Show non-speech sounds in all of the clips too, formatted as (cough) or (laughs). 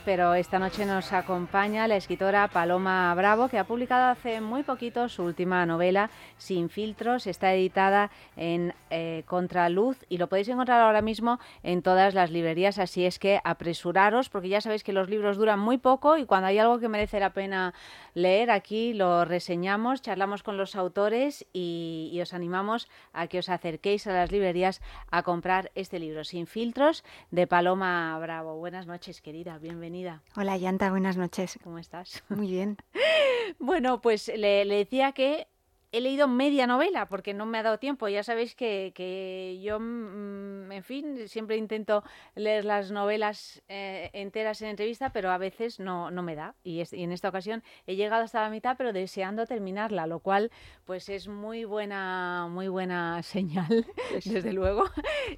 pero esta noche nos acompaña la escritora Paloma Bravo, que ha publicado hace muy poquito su última novela, Sin filtros. Está editada en eh, Contraluz y lo podéis encontrar ahora mismo en todas las librerías, así es que apresuraros, porque ya sabéis que los libros duran muy poco y cuando hay algo que merece la pena leer, aquí lo reseñamos, charlamos con los autores y, y os animamos a que os acerquéis a las librerías a comprar este libro, Sin filtros, de Paloma Bravo. Buenas noches, querida, bienvenida. Hola, Yanta, buenas noches. ¿Cómo estás? Muy bien. (laughs) bueno, pues le, le decía que he leído media novela porque no me ha dado tiempo. Ya sabéis que, que yo, mm, en fin, siempre intento leer las novelas eh, enteras en entrevista, pero a veces no, no me da. Y, es, y, en esta ocasión he llegado hasta la mitad, pero deseando terminarla, lo cual pues es muy buena, muy buena (laughs) señal, desde luego.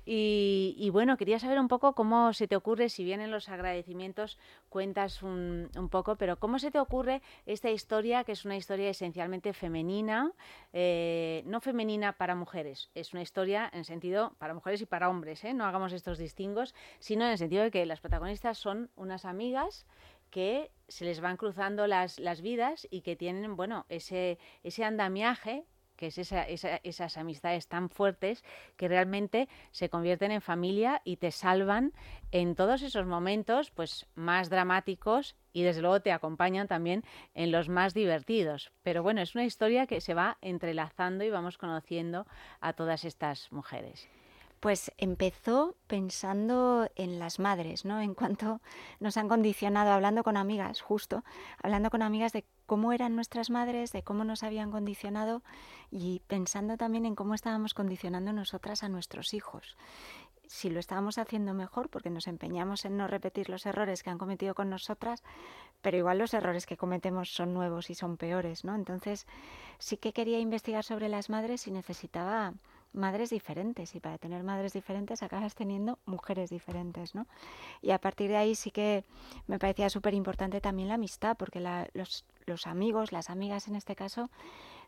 Y, y, bueno, quería saber un poco cómo se te ocurre, si bien en los agradecimientos cuentas un, un poco, pero cómo se te ocurre esta historia, que es una historia esencialmente femenina, eh, no femenina para mujeres, es una historia en sentido para mujeres y para hombres, ¿eh? no hagamos estos distingos, sino en el sentido de que las protagonistas son unas amigas que se les van cruzando las, las vidas y que tienen, bueno, ese, ese andamiaje que es esa, esa, esas amistades tan fuertes que realmente se convierten en familia y te salvan en todos esos momentos pues más dramáticos y desde luego te acompañan también en los más divertidos. Pero bueno, es una historia que se va entrelazando y vamos conociendo a todas estas mujeres. Pues empezó pensando en las madres, ¿no? En cuanto nos han condicionado, hablando con amigas, justo, hablando con amigas de cómo eran nuestras madres, de cómo nos habían condicionado y pensando también en cómo estábamos condicionando nosotras a nuestros hijos. Si lo estábamos haciendo mejor, porque nos empeñamos en no repetir los errores que han cometido con nosotras, pero igual los errores que cometemos son nuevos y son peores, ¿no? Entonces sí que quería investigar sobre las madres y necesitaba madres diferentes y para tener madres diferentes acabas teniendo mujeres diferentes, ¿no? Y a partir de ahí sí que me parecía súper importante también la amistad, porque la, los, los amigos, las amigas en este caso,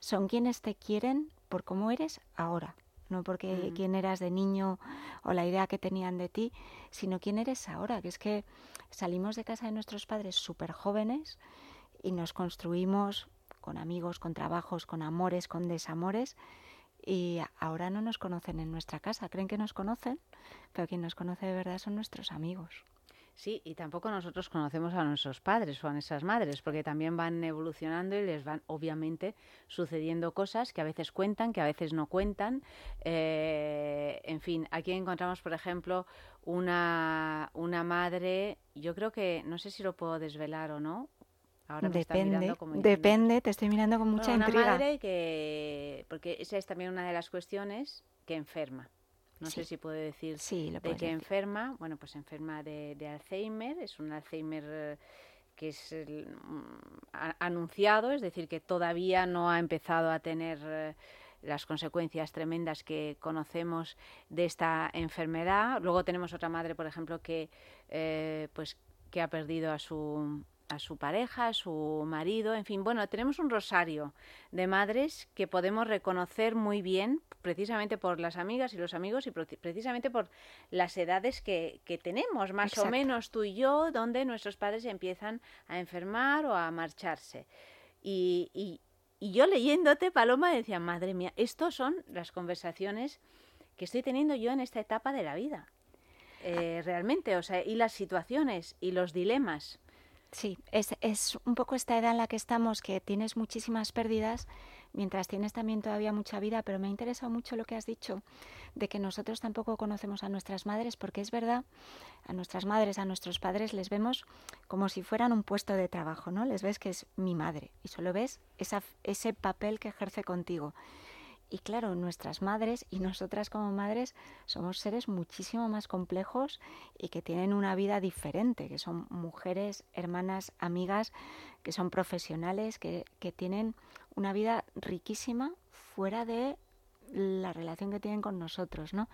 son quienes te quieren por cómo eres ahora, no porque mm. quién eras de niño o la idea que tenían de ti, sino quién eres ahora, que es que salimos de casa de nuestros padres súper jóvenes y nos construimos con amigos, con trabajos, con amores, con desamores, y ahora no nos conocen en nuestra casa, creen que nos conocen, pero quien nos conoce de verdad son nuestros amigos. Sí, y tampoco nosotros conocemos a nuestros padres o a nuestras madres, porque también van evolucionando y les van, obviamente, sucediendo cosas que a veces cuentan, que a veces no cuentan. Eh, en fin, aquí encontramos, por ejemplo, una, una madre, yo creo que, no sé si lo puedo desvelar o no, Ahora depende, depende, te estoy mirando con mucha bueno, intriga. Una madre que, porque esa es también una de las cuestiones, que enferma. No sí. sé si puedo decir sí, de que decir. enferma, bueno, pues enferma de, de, Alzheimer, es un Alzheimer que es el, a, anunciado, es decir, que todavía no ha empezado a tener eh, las consecuencias tremendas que conocemos de esta enfermedad. Luego tenemos otra madre, por ejemplo, que eh, pues que ha perdido a su a su pareja, a su marido, en fin, bueno, tenemos un rosario de madres que podemos reconocer muy bien precisamente por las amigas y los amigos y precisamente por las edades que, que tenemos, más Exacto. o menos tú y yo, donde nuestros padres empiezan a enfermar o a marcharse. Y, y, y yo leyéndote, Paloma, decía, madre mía, estos son las conversaciones que estoy teniendo yo en esta etapa de la vida. Eh, realmente, o sea, y las situaciones y los dilemas. Sí, es, es un poco esta edad en la que estamos, que tienes muchísimas pérdidas, mientras tienes también todavía mucha vida, pero me ha interesado mucho lo que has dicho, de que nosotros tampoco conocemos a nuestras madres, porque es verdad, a nuestras madres, a nuestros padres les vemos como si fueran un puesto de trabajo, ¿no? Les ves que es mi madre y solo ves esa, ese papel que ejerce contigo. Y claro, nuestras madres y nosotras como madres somos seres muchísimo más complejos y que tienen una vida diferente, que son mujeres, hermanas, amigas, que son profesionales, que, que tienen una vida riquísima fuera de la relación que tienen con nosotros, ¿no?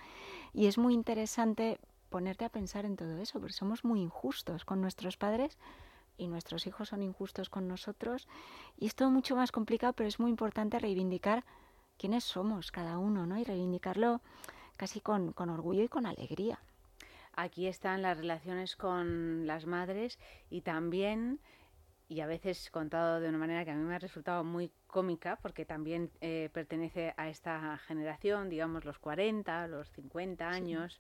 Y es muy interesante ponerte a pensar en todo eso, porque somos muy injustos con nuestros padres y nuestros hijos son injustos con nosotros. Y es todo mucho más complicado, pero es muy importante reivindicar quiénes somos cada uno, ¿no? Y reivindicarlo casi con, con orgullo y con alegría. aquí están las relaciones con las madres y también y a veces contado de una manera que a mí me ha resultado muy cómica, porque también eh, pertenece a esta generación, digamos los 40, los 50 años,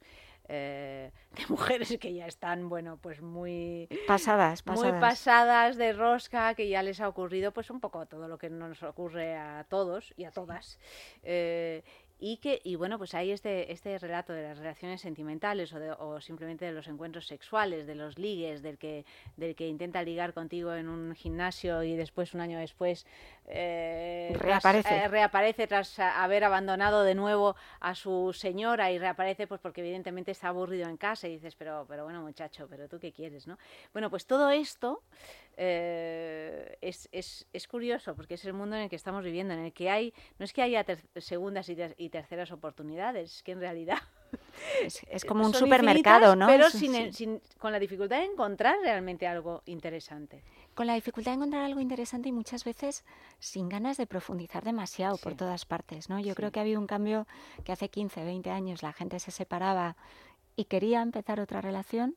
eh, (laughs) de mujeres que ya están, bueno, pues muy pasadas, pasadas, muy pasadas de rosca, que ya les ha ocurrido pues un poco todo lo que nos ocurre a todos y a todas. Eh, y que y bueno pues hay este este relato de las relaciones sentimentales o, de, o, simplemente de los encuentros sexuales de los ligues del que del que intenta ligar contigo en un gimnasio y después un año después eh, reaparece. tras, eh, reaparece tras haber abandonado de nuevo a su señora y reaparece pues porque evidentemente está aburrido en casa y dices pero pero bueno muchacho pero tú qué quieres no bueno pues todo esto eh, es, es, es, curioso porque es el mundo en el que estamos viviendo, en el que hay, no es que haya segundas y, ter y, terceras oportunidades, es que en realidad (laughs) es, es como (laughs) un supermercado, ¿no? Pero sin, sí. sin, con la dificultad de encontrar realmente algo interesante. Con la dificultad de encontrar algo interesante y muchas veces sin ganas de profundizar demasiado sí. por todas partes, ¿no? Yo sí. creo que ha habido un cambio que hace 15, 20 años la gente se separaba y quería empezar otra relación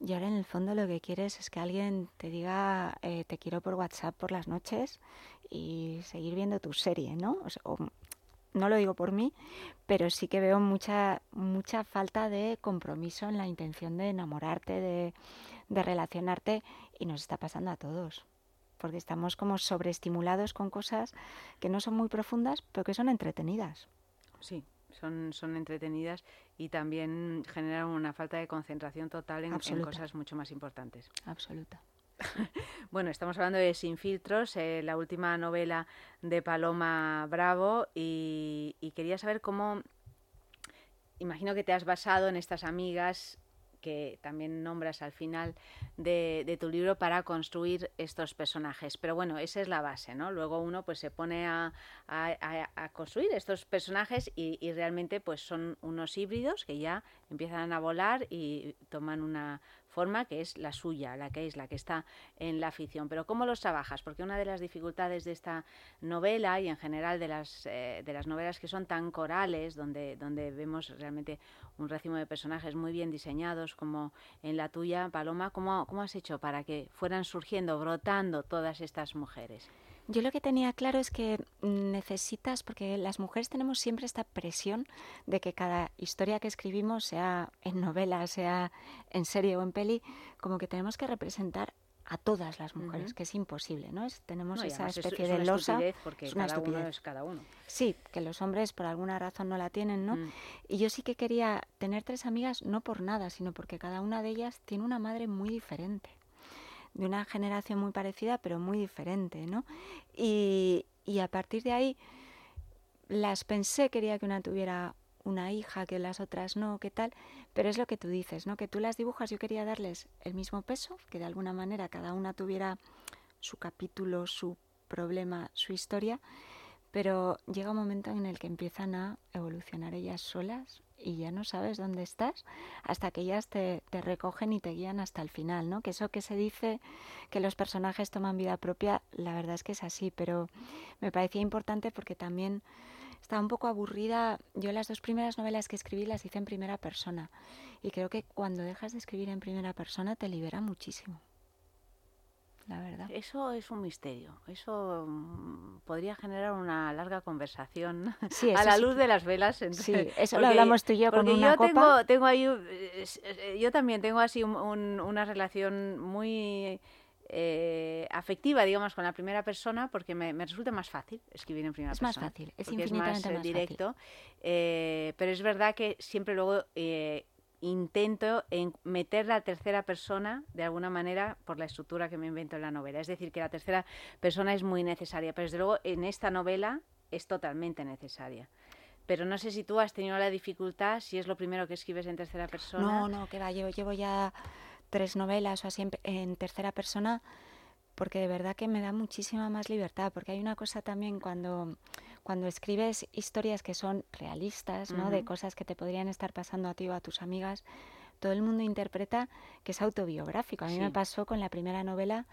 y ahora en el fondo lo que quieres es que alguien te diga eh, te quiero por WhatsApp por las noches y seguir viendo tu serie, ¿no? O sea, o, no lo digo por mí, pero sí que veo mucha mucha falta de compromiso en la intención de enamorarte, de, de relacionarte y nos está pasando a todos porque estamos como sobreestimulados con cosas que no son muy profundas, pero que son entretenidas. Sí, son, son entretenidas y también generan una falta de concentración total en, en cosas mucho más importantes. Absoluta. (laughs) bueno, estamos hablando de Sin Filtros, eh, la última novela de Paloma Bravo y, quería saber cómo, imagino que te has basado en estas amigas que también nombras al final de, tu libro para construir estos personajes. Pero bueno, esa es la base, ¿no? Luego uno pues se pone a construir estos personajes y, y, realmente pues son unos híbridos que ya empiezan a volar y toman una forma que es la suya, la que es la que está en la ficción. Pero ¿cómo los trabajas? Porque una de las dificultades de esta novela y en general de las, eh, de las novelas que son tan corales, donde, donde vemos realmente un racimo de personajes muy bien diseñados, como en la tuya, Paloma, ¿cómo, cómo has hecho para que fueran surgiendo, brotando todas estas mujeres? Yo lo que tenía claro es que necesitas, porque las mujeres tenemos siempre esta presión de que cada historia que escribimos, sea en novela, sea en serie o en peli, como que tenemos que representar a todas las mujeres, uh -huh. que es imposible, ¿no? Es, tenemos no, esa especie es, de losa. Porque es una cada estupidez. uno es cada uno. Sí, que los hombres por alguna razón no la tienen, ¿no? Mm. Y yo sí que quería tener tres amigas, no por nada, sino porque cada una de ellas tiene una madre muy diferente de una generación muy parecida, pero muy diferente, ¿no? Y, y, a partir de ahí las pensé, quería que una tuviera una hija, que las otras no, qué tal, pero es lo que tú dices, ¿no? Que tú las dibujas, yo quería darles el mismo peso, que de alguna manera cada una tuviera su capítulo, su problema, su historia, pero llega un momento en el que empiezan a evolucionar ellas solas y ya no sabes dónde estás hasta que ellas te, te, recogen y te guían hasta el final, ¿no? Que eso que se dice que los personajes toman vida propia, la verdad es que es así, pero me parecía importante porque también estaba un poco aburrida. Yo las dos primeras novelas que escribí las hice en primera persona y creo que cuando dejas de escribir en primera persona te libera muchísimo la verdad. Eso es un misterio. Eso um, podría generar una larga conversación (laughs) sí, a la luz de las velas. Entre... Sí, eso porque, lo hablamos tú y yo con una yo copa. Tengo, tengo ahí, eh, yo también tengo así un, un, una relación muy eh, afectiva, digamos, con la primera persona, porque me, me, resulta más fácil escribir en primera es persona. Es más fácil, es infinitamente es más, más directo. Fácil. Eh, pero es verdad que siempre luego eh, intento en meter la tercera persona de alguna manera por la estructura que me invento en la novela. Es decir, que la tercera persona es muy necesaria, pero desde luego en esta novela es totalmente necesaria. Pero no sé si tú has tenido la dificultad, si es lo primero que escribes en tercera persona. No, no, que va, llevo, llevo ya tres novelas o así en, en tercera persona porque de verdad que me da muchísima más libertad, porque hay una cosa también cuando, cuando escribes historias que son realistas, ¿no? Uh -huh. De cosas que te podrían estar pasando a ti o a tus amigas, todo el mundo interpreta que es autobiográfico. A mí sí. me pasó con la primera novela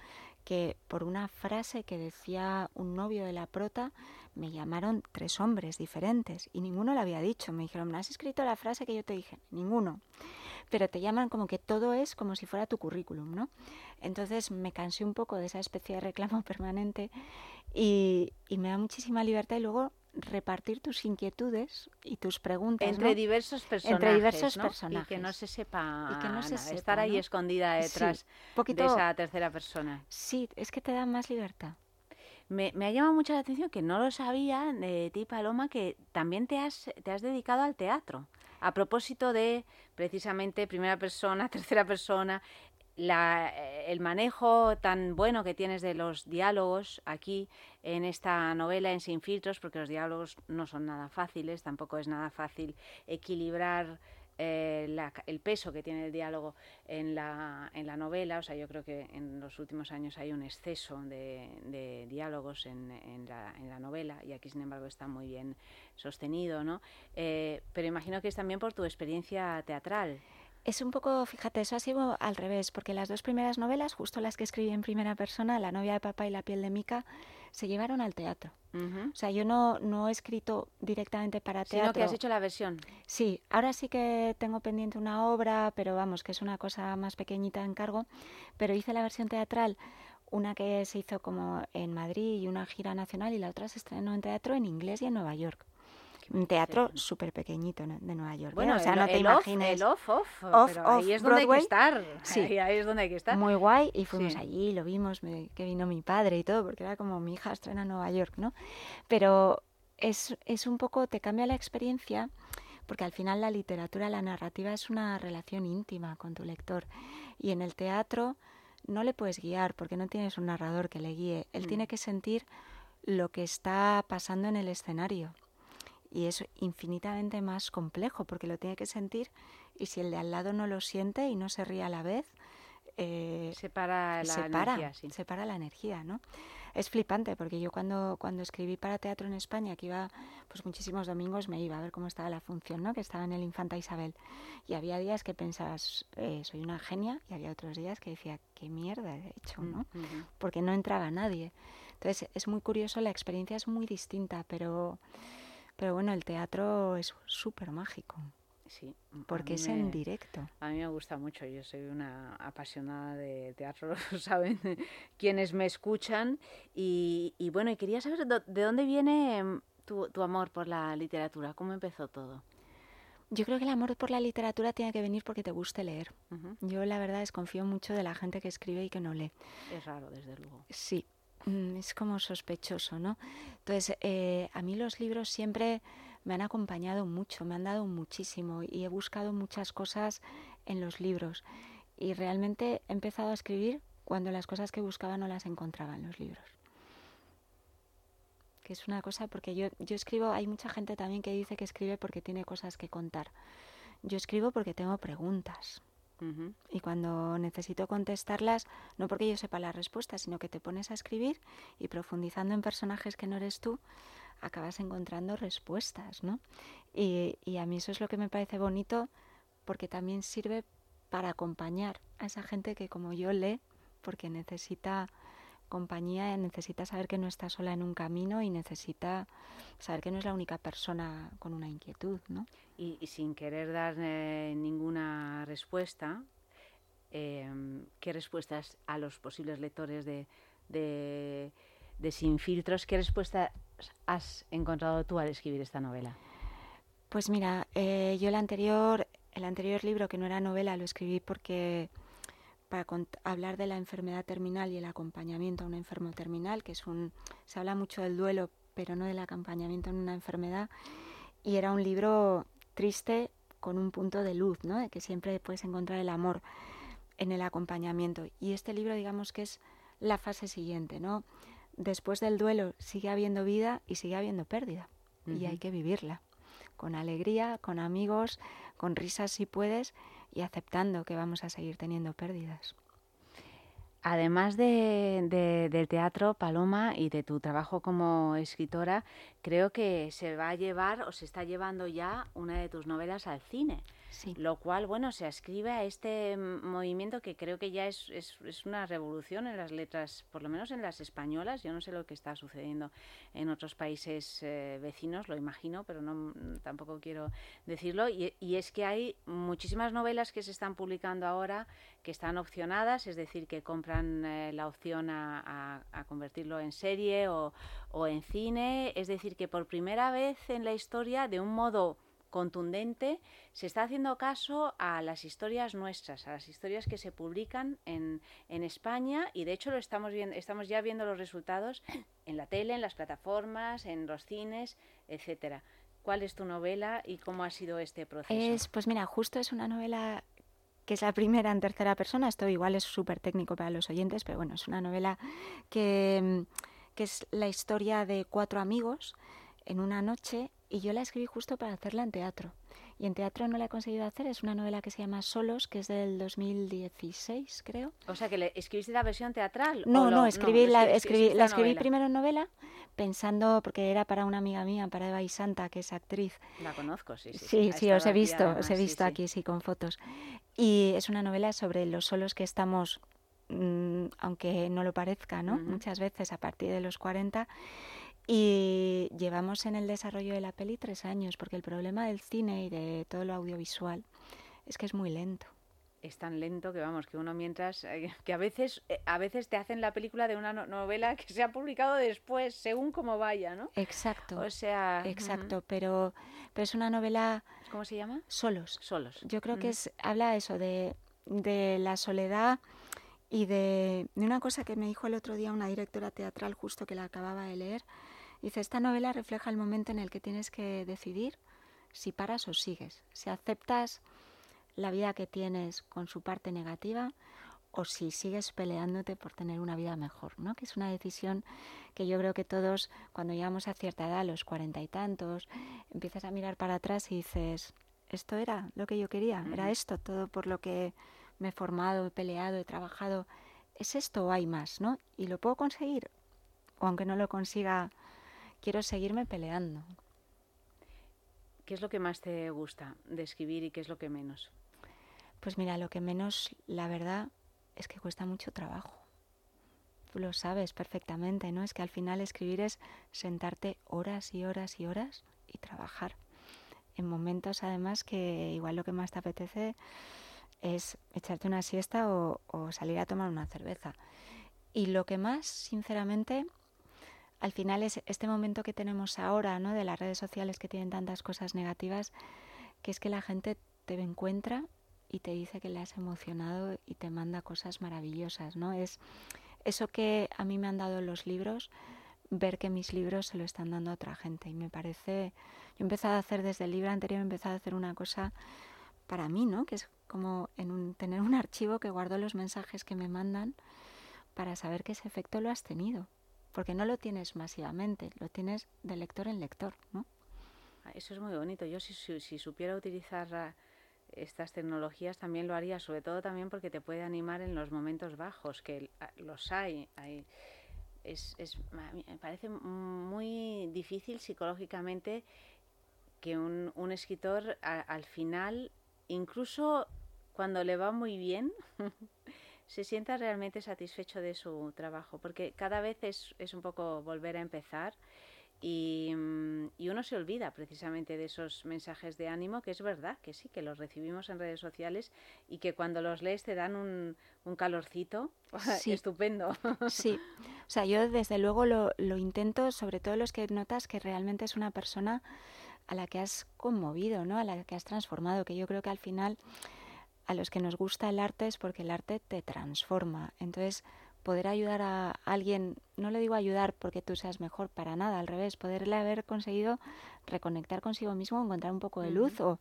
que por una frase que decía un novio de la prota, me llamaron tres hombres diferentes y ninguno lo había dicho. Me dijeron, ¿no has escrito la frase que yo te dije? Ninguno. Pero te llaman como que todo es como si fuera tu currículum, ¿no? Entonces me cansé un poco de esa especie de reclamo (laughs) permanente y, y me da muchísima libertad y luego repartir tus inquietudes y tus preguntas entre diversos personajes entre diversos personajes y que no se sepa, que no se estar ahí escondida detrás de esa tercera persona. Sí es que te da más libertad. Me, me, ha llamado mucho la atención que no lo sabía de ti Paloma que también te has te has dedicado al teatro a propósito de precisamente primera persona (laughs) tercera persona eh, el manejo tan bueno que tienes de los diálogos aquí en esta novela en Sin Filtros, porque los diálogos no son nada fáciles, tampoco es nada fácil equilibrar eh, el peso que tiene el diálogo en la, en la novela. O sea, yo creo que en los últimos años hay un exceso de, diálogos en, en, la, en, la, novela y aquí, sin embargo, está muy bien sostenido, ¿no? Eh, pero imagino que es también por tu experiencia teatral. Es un poco, fíjate, eso ha sido al revés, porque las dos primeras novelas, justo las que escribí en primera persona, La novia de papá y La piel de Mica, se llevaron al teatro. O sea, yo no, no he escrito directamente para teatro. Sino que has hecho la versión. Sí, ahora sí que tengo pendiente una obra, pero vamos, que es una cosa más pequeñita en cargo, pero hice la versión teatral, una que se hizo como en Madrid y una gira nacional y la otra se estrenó en teatro en inglés y en Nueva York un teatro súper pequeñito de Nueva York. ¿eh? Bueno, o sea, no te imagines. el off, off, pero ahí es donde hay que estar. Sí. Ahí, es donde hay que estar. Muy guay. Y fuimos allí, lo vimos, que vino mi padre y todo, porque era como mi hija estrena en Nueva York, ¿no? Pero es, es un poco, te cambia la experiencia, porque al final la literatura, la narrativa es una relación íntima con tu lector. Y en el teatro no le puedes guiar, porque no tienes un narrador que le guíe. Él mm. tiene que sentir lo que está pasando en el escenario y es infinitamente más complejo porque lo tiene que sentir y si el de al lado no lo siente y no se ríe a la vez, eh, separa la energía. Separa la energía, ¿no? Es flipante porque yo cuando, cuando escribí para teatro en España, que iba pues muchísimos domingos, me iba a ver cómo estaba la función, ¿no? Que estaba en el Infanta Isabel. Y había días que pensabas, eh, soy una genia, y había otros días que decía, qué mierda he hecho, ¿no? Mm, porque no entraba nadie. Entonces es muy curioso, la experiencia es muy distinta, pero pero bueno, el teatro es súper mágico. Sí. Porque es en directo. A mí me gusta mucho. Yo soy una apasionada de teatro, (laughs) saben quienes me escuchan. Y, y bueno, y quería saber de dónde viene mm, tu, tu amor por la literatura. ¿Cómo empezó todo? Yo creo que el amor por la literatura tiene que venir porque te guste leer. Yo la verdad desconfío mucho de la gente que escribe y que no lee. Es raro, desde luego. Sí, es como sospechoso, ¿no? Entonces, eh, a mí los libros siempre me han acompañado mucho, me han dado muchísimo y he buscado muchas cosas en los libros. Y realmente he empezado a escribir cuando las cosas que buscaba no las encontraba en los libros. Que es una cosa, porque yo, yo escribo, hay mucha gente también que dice que escribe porque tiene cosas que contar. Yo escribo porque tengo preguntas. Y cuando necesito contestarlas, no porque yo sepa la respuesta, sino que te pones a escribir y profundizando en personajes que no eres tú, acabas encontrando respuestas, ¿no? Y, y a mí eso es lo que me parece bonito porque también sirve para acompañar a esa gente que como yo lee, porque necesita compañía, necesita saber que no está sola en un camino y necesita saber que no es la única persona con una inquietud, ¿no? Y, sin querer dar eh, ninguna respuesta, em, ¿qué respuestas a los posibles lectores de, de, Sin Filtros, qué respuestas has encontrado tú al escribir esta novela? Pues mira, eh, yo el anterior, el anterior libro, que no era novela, lo escribí porque para hablar de la enfermedad terminal y el acompañamiento a un enfermo terminal, que es un se habla mucho del duelo, pero no del acompañamiento en una enfermedad, y era un libro triste con un punto de luz, ¿no? De que siempre puedes encontrar el amor en el acompañamiento. Y este libro, digamos que es la fase siguiente, ¿no? Después del duelo sigue habiendo vida y sigue habiendo pérdida. Y hay que vivirla. Con alegría, con amigos, con risas si puedes, y aceptando que vamos a seguir teniendo pérdidas. Además de, del teatro, Paloma, y de tu trabajo como escritora, creo que se va a llevar o se está llevando ya una de tus novelas al cine. Lo cual, bueno, se ascribe a este movimiento que creo que ya es, es, una revolución en las letras, por lo menos en las españolas. Yo no sé lo que está sucediendo en otros países eh, vecinos, lo imagino, pero no tampoco quiero decirlo. Y, es que hay muchísimas novelas que se están publicando ahora que están opcionadas, es decir, que compran eh, la opción a, a, convertirlo en serie o, o en cine. Es decir, que por primera vez en la historia, de un modo contundente, se está haciendo caso a las historias nuestras, a las historias que se publican en, en España y de hecho lo estamos viendo, estamos ya viendo los resultados en la tele, en las plataformas, en los cines, etcétera. ¿Cuál es tu novela y cómo ha sido este proceso? Es, pues mira, justo es una novela que es la primera en tercera persona. Esto igual es súper técnico para los oyentes, pero bueno, es una novela que, que es la historia de cuatro amigos en una noche y yo la escribí justo para hacerla en teatro. Y en teatro no la he conseguido hacer, es una novela que se llama Solos, que es del 2016, creo. O sea, que le escribiste la versión teatral. No, no, escribí, la, escribí, la escribí primero en novela, pensando, porque era para una amiga mía, para Eva Isanta, que es actriz. La conozco, sí. Sí, sí, sí, os he visto, os he visto aquí, sí, con fotos. Y es una novela sobre los solos que estamos, mm, aunque no lo parezca, ¿no? Muchas veces a partir de los 40 y llevamos en el desarrollo de la peli tres años, porque el problema del cine y de todo lo audiovisual es que es muy lento. Es tan lento que vamos, que uno mientras, eh, que a veces, eh, a veces te hacen la película de una novela que se ha publicado después, según cómo vaya, ¿no? Exacto. O sea, exacto, pero, pero es una novela. ¿Cómo se llama? Solos. Solos. Yo creo que es, habla eso de, de la soledad y de, de, una cosa que me dijo el otro día una directora teatral justo que la acababa de leer, Dice, esta novela refleja el momento en el que tienes que decidir si paras o sigues, si aceptas la vida que tienes con su parte negativa o si sigues peleándote por tener una vida mejor, ¿no? Que es una decisión que yo creo que todos, cuando llegamos a cierta edad, los cuarenta y tantos, empiezas a mirar para atrás y dices, esto era lo que yo quería, era esto, todo por lo que me he formado, he peleado, he trabajado, ¿es esto o hay más, no? Y lo puedo conseguir, o aunque no lo consiga quiero seguirme peleando. ¿Qué es lo que más te gusta de escribir y qué es lo que menos? Pues mira, lo que menos, la verdad, es que cuesta mucho trabajo. Tú lo sabes perfectamente, ¿no? Es que al final escribir es sentarte horas y horas y horas y trabajar. En momentos además que igual lo que más te apetece es echarte una siesta o, o salir a tomar una cerveza. Y lo que más, sinceramente, al final es este momento que tenemos ahora, ¿no? De las redes sociales que tienen tantas cosas negativas, que es que la gente te encuentra y te dice que le has emocionado y te manda cosas maravillosas, ¿no? Es eso que a mí me han dado los libros, ver que mis libros se lo están dando a otra gente y me parece yo he empezado a hacer desde el libro anterior he empezado a hacer una cosa para mí, ¿no? Que es como en un, tener un archivo que guardo los mensajes que me mandan para saber que ese efecto lo has tenido porque no lo tienes masivamente, lo tienes de lector en lector, ¿no? Ah, eso es muy bonito. Yo si, supiera utilizar ah, estas tecnologías también lo haría, sobre todo también porque te puede animar en los momentos bajos, que ah, los hay. hay es, es, me parece muy difícil psicológicamente que un, un escritor al final, incluso cuando le va muy bien, (laughs) se sienta realmente satisfecho de su trabajo, porque cada vez es, es un poco volver a empezar y, mm, y, uno se olvida precisamente de esos mensajes de ánimo, que es verdad, que sí, que los recibimos en redes sociales y que cuando los lees te dan un, un calorcito (laughs) estupendo. (laughs) Sí, o sea, yo desde luego lo, lo intento, sobre todo los que notas que realmente es una persona a la que has conmovido, ¿no? A la que has transformado, que yo creo que al final a los que nos gusta el arte es porque el arte te transforma. Entonces, poder ayudar a alguien, no le digo ayudar porque tú seas mejor, para nada, al revés, poderle haber conseguido reconectar consigo mismo, encontrar un poco de luz o,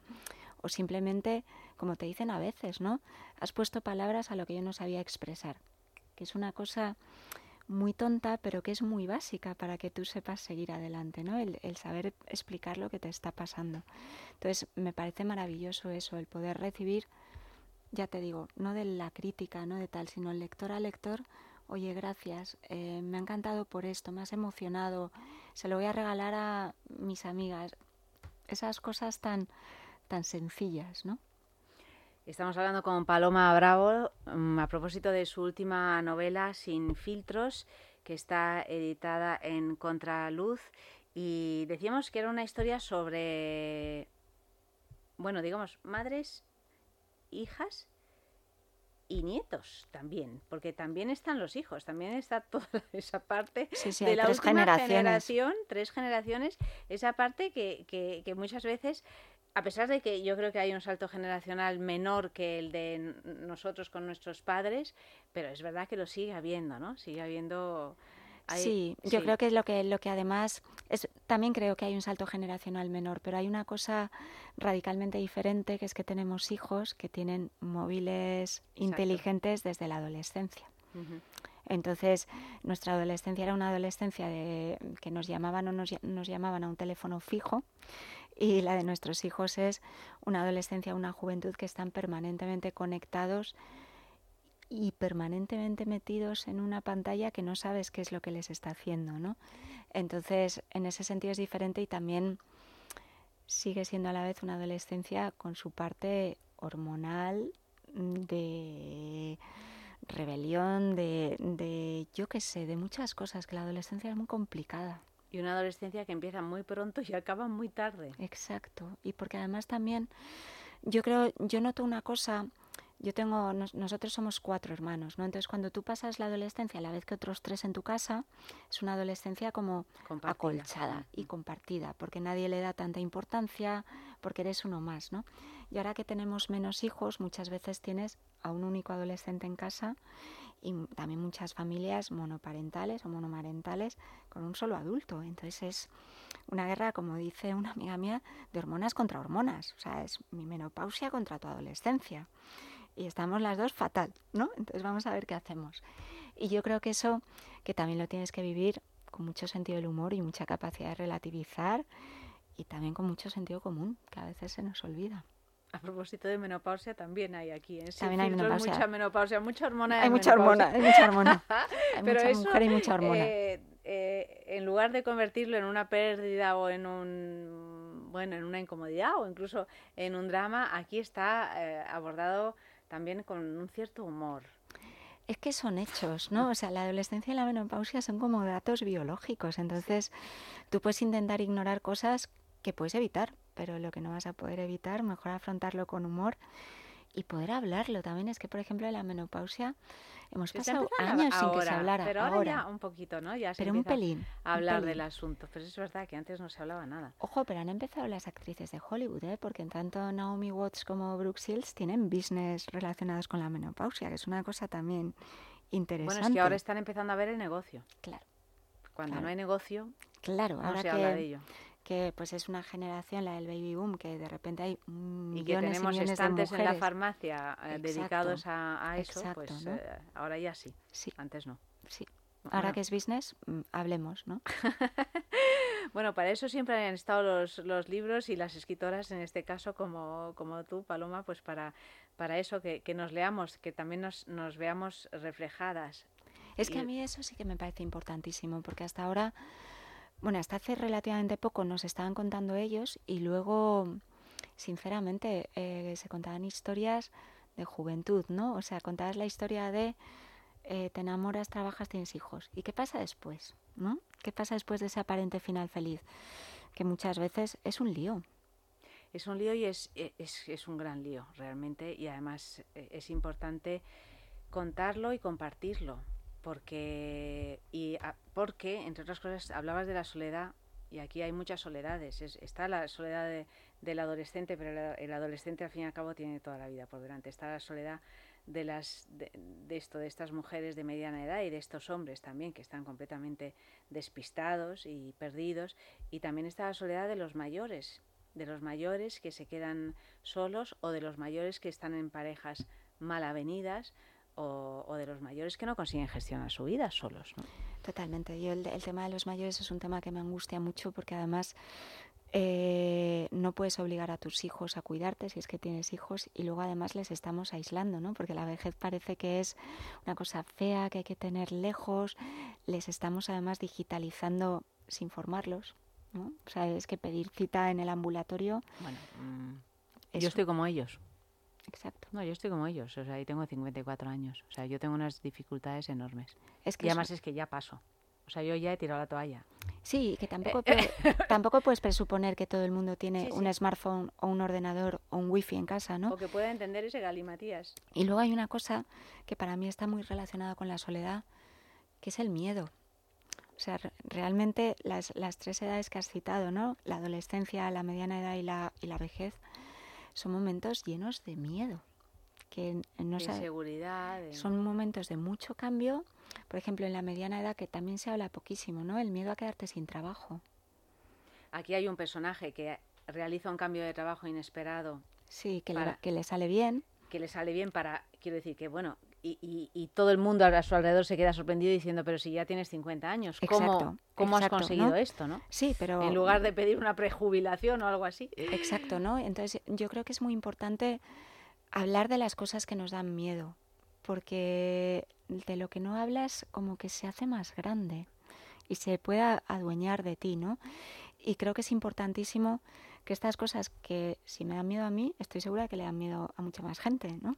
o simplemente, como te dicen a veces, ¿no? Has puesto palabras a lo que yo no sabía expresar, que es una cosa muy tonta, pero que es muy básica para que tú sepas seguir adelante, ¿no? El, el, saber explicar lo que te está pasando. Entonces, me parece maravilloso eso, el poder recibir ya te digo, no de la crítica, no de tal, sino lector a lector, oye, gracias, eh, me ha encantado por esto, me has emocionado, se lo voy a regalar a mis amigas. Esas cosas tan, tan sencillas, ¿no? Estamos hablando con Paloma Bravo mm, a propósito de su última novela, Sin filtros, que está editada en Contraluz. Y decíamos que era una historia sobre, bueno, digamos, madres, hijas y nietos también, porque también están los hijos, también está (laughs) toda esa parte de la última generación, tres generaciones, esa parte que, que, que muchas veces a pesar de que yo creo que hay un salto generacional menor que el de nosotros con nuestros padres, pero es verdad que lo sigue habiendo, ¿no? Sigue habiendo sí, yo creo que es lo que, lo que además, es, también creo que hay un salto generacional menor, pero hay una cosa radicalmente diferente, que es que tenemos hijos que tienen móviles inteligentes desde la adolescencia. Entonces, nuestra adolescencia era una adolescencia de, que nos llamaban o nos, nos llamaban a un teléfono fijo y la de nuestros hijos es una adolescencia, una juventud que están permanentemente conectados y permanentemente metidos en una pantalla que no sabes qué es lo que les está haciendo, ¿no? Entonces, en ese sentido es diferente y también sigue siendo a la vez una adolescencia con su parte hormonal de rebelión, de, de yo qué sé, de muchas cosas, que la adolescencia es muy complicada. Y una adolescencia que empieza muy pronto y acaba muy tarde. Exacto. Y porque además también, yo creo, yo noto una cosa yo tengo, nosotros somos cuatro hermanos, ¿no? Entonces cuando tú pasas la adolescencia a la vez que otros tres en tu casa, es una adolescencia como acolchada y compartida, porque nadie le da tanta importancia, porque eres uno más, ¿no? Y ahora que tenemos menos hijos, muchas veces tienes a un único adolescente en casa y también muchas familias monoparentales o monomarentales con un solo adulto. Entonces es una guerra, como dice una amiga mía, de hormonas contra hormonas. O sea, es mi menopausia contra tu adolescencia y estamos las dos fatal, ¿no? Entonces vamos a ver qué hacemos. Y yo creo que eso, que también lo tienes que vivir con mucho sentido del humor y mucha capacidad de relativizar y también con mucho sentido común, que a veces se nos olvida. A propósito de menopausia, también hay aquí. ¿eh? también hay menopausia. Mucha menopausia, mucha hormona. Hay mucha hormona, hay mucha hormona. (laughs) Hay Pero mucha mujer y mucha hormona. Eh, eh, en lugar de convertirlo en una pérdida o en un bueno en una incomodidad o incluso en un drama, aquí está eh, abordado también con un cierto humor. Es que son hechos, ¿no? O sea, la adolescencia y la menopausia son como datos biológicos. Entonces, tú puedes intentar ignorar cosas que puedes evitar, pero lo que no vas a poder evitar, mejor afrontarlo con humor y poder hablarlo. También es que, por ejemplo, de la menopausia hemos pasado años sin que se hablara. Pero ahora, ya un poquito, ¿no? Ya se pero un pelín. A hablar del asunto. Pero es verdad que antes no se hablaba nada. Ojo, pero han empezado las actrices de Hollywood, ¿eh? Porque en tanto Naomi Watts como Brooke Shields tienen business relacionados con la menopausia, que es una cosa también interesante. Bueno, es que ahora están empezando a ver el negocio. Claro. Cuando no hay negocio, claro, no ahora se que, habla de ello que pues es una generación, la del baby boom, que de repente hay millones y que tenemos y estantes en la farmacia eh, dedicados a, eso, pues eh, ahora ya sí. sí, antes no. Sí. Ahora que es business, mm, hablemos, ¿no? (laughs) bueno, para eso siempre han estado los, los, libros y las escritoras, en este caso como, como tú, Paloma, pues para, para eso, que, que nos leamos, que también nos, nos veamos reflejadas. Es que a mí eso sí que me parece importantísimo, porque hasta ahora bueno, hasta hace relativamente poco nos estaban contando ellos y luego, sinceramente, eh, se contaban historias de juventud, ¿no? O sea, contabas la historia de eh, te enamoras, trabajas, tienes hijos. ¿Y qué pasa después? ¿No? ¿Qué pasa después de ese aparente final feliz? Que muchas veces es un lío. Es un lío y es, e, es, un gran lío, realmente, y además eh, es importante contarlo y compartirlo porque, y, porque, entre otras cosas, hablabas de la soledad y aquí hay muchas soledades. está la soledad del adolescente, pero el, adolescente al fin y al cabo tiene toda la vida por delante. Está la soledad de, las, de, esto, de estas mujeres de mediana edad y de estos hombres también que están completamente despistados y perdidos. Y también está la soledad de los mayores, de los mayores que se quedan solos o de los mayores que están en parejas mal avenidas o, de los mayores que no consiguen gestionar su vida solos. ¿no? Totalmente. Yo el, tema de los mayores es un tema que me angustia mucho porque además eh, no puedes obligar a tus hijos a cuidarte si es que tienes hijos y luego además les estamos aislando, ¿no? Porque la vejez parece que es una cosa fea que hay que tener lejos. Les estamos además digitalizando sin formarlos, ¿no? O sea, es que pedir cita en el ambulatorio. Bueno, mm, yo estoy como ellos. Exacto. No, yo estoy como ellos. O sea, yo tengo 54 años. O sea, yo tengo unas dificultades enormes. Es que y además es que ya paso. O sea, yo ya he tirado la toalla. Sí, que tampoco, (laughs) tampoco puedes presuponer que todo el mundo tiene un smartphone o un ordenador o un wifi en casa, ¿no? O que pueda entender ese galimatías. Y luego hay una cosa que para mí está muy relacionada con la soledad, que es el miedo. O sea, realmente las, las tres edades que has citado, ¿no? La adolescencia, la mediana edad y la, y la vejez, son momentos llenos de miedo. Que no de inseguridad. Son momentos de mucho cambio por ejemplo, en la mediana edad, que también se habla poquísimo, ¿no? El miedo a quedarte sin trabajo. Aquí hay un personaje que realiza un cambio de trabajo inesperado. Sí, que, le, que le sale bien. Que le sale bien para, quiero decir que, bueno, y, y, todo el mundo a su alrededor se queda sorprendido diciendo, pero si ya tienes 50 años, ¿cómo, ¿cómo has conseguido esto? ¿no? Sí, pero... En lugar de pedir una prejubilación o algo así. Exacto, ¿no? Entonces yo creo que es muy importante hablar de las cosas que nos dan miedo, porque de lo que no hablas como que se hace más grande y se pueda adueñar de ti, ¿no? Y creo que es importantísimo que estas cosas que si me dan miedo a mí, estoy segura de que le dan miedo a mucha más gente, ¿no?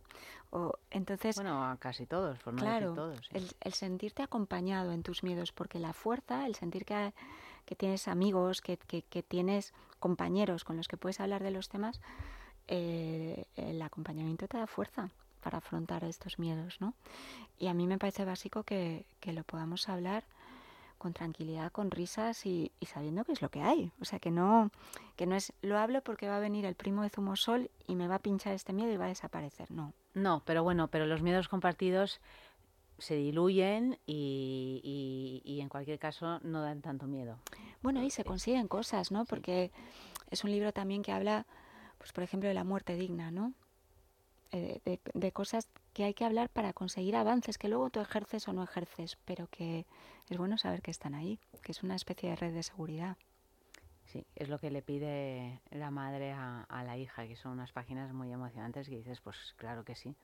O, entonces, bueno, a casi todos, por no claro, decir todos. El, el, sentirte acompañado en tus miedos, porque la fuerza, el sentir que, que tienes amigos, que, que, que, tienes compañeros con los que puedes hablar de los temas, eh, el acompañamiento te da fuerza para afrontar estos miedos, ¿no? Y a mí me parece básico que, lo podamos hablar con tranquilidad, con risas y, sabiendo qué es lo que hay. O sea, que no, que no es lo hablo porque va a venir el primo de Zumosol y me va a pinchar este miedo y va a desaparecer. No. No, pero bueno, pero los miedos compartidos se diluyen y, y, en cualquier caso no dan tanto miedo. Bueno, y se consiguen cosas, ¿no? Porque es un libro también que habla, pues por ejemplo, de la muerte digna, ¿no? Eh, de, cosas que hay que hablar para conseguir avances que luego tú ejerces o no ejerces, pero que es bueno saber que están ahí, que es una especie de red de seguridad. Sí, es lo que le pide la madre a, la hija, que son unas páginas muy emocionantes que dices, pues claro que sí.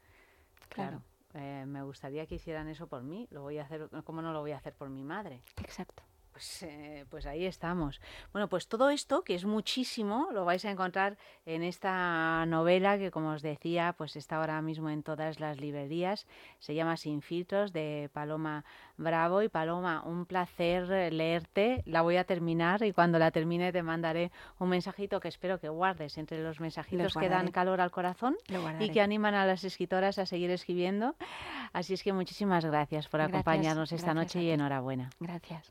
Claro. Eh, me gustaría que hicieran eso por mí, lo voy a hacer, ¿cómo no lo voy a hacer por mi madre? Exacto. Pues, eh, pues, ahí estamos. Bueno, pues todo esto, que es muchísimo, lo vais a encontrar en esta novela que, como os decía, pues está ahora mismo en todas las librerías. Se llama Sin filtros de Paloma Bravo. Y Paloma, un placer leerte. La voy a terminar y cuando la termine te mandaré un mensajito que espero que guardes entre los mensajitos que dan calor al corazón y que animan a las escritoras a seguir escribiendo. Así es que muchísimas gracias por acompañarnos esta noche y enhorabuena. Gracias.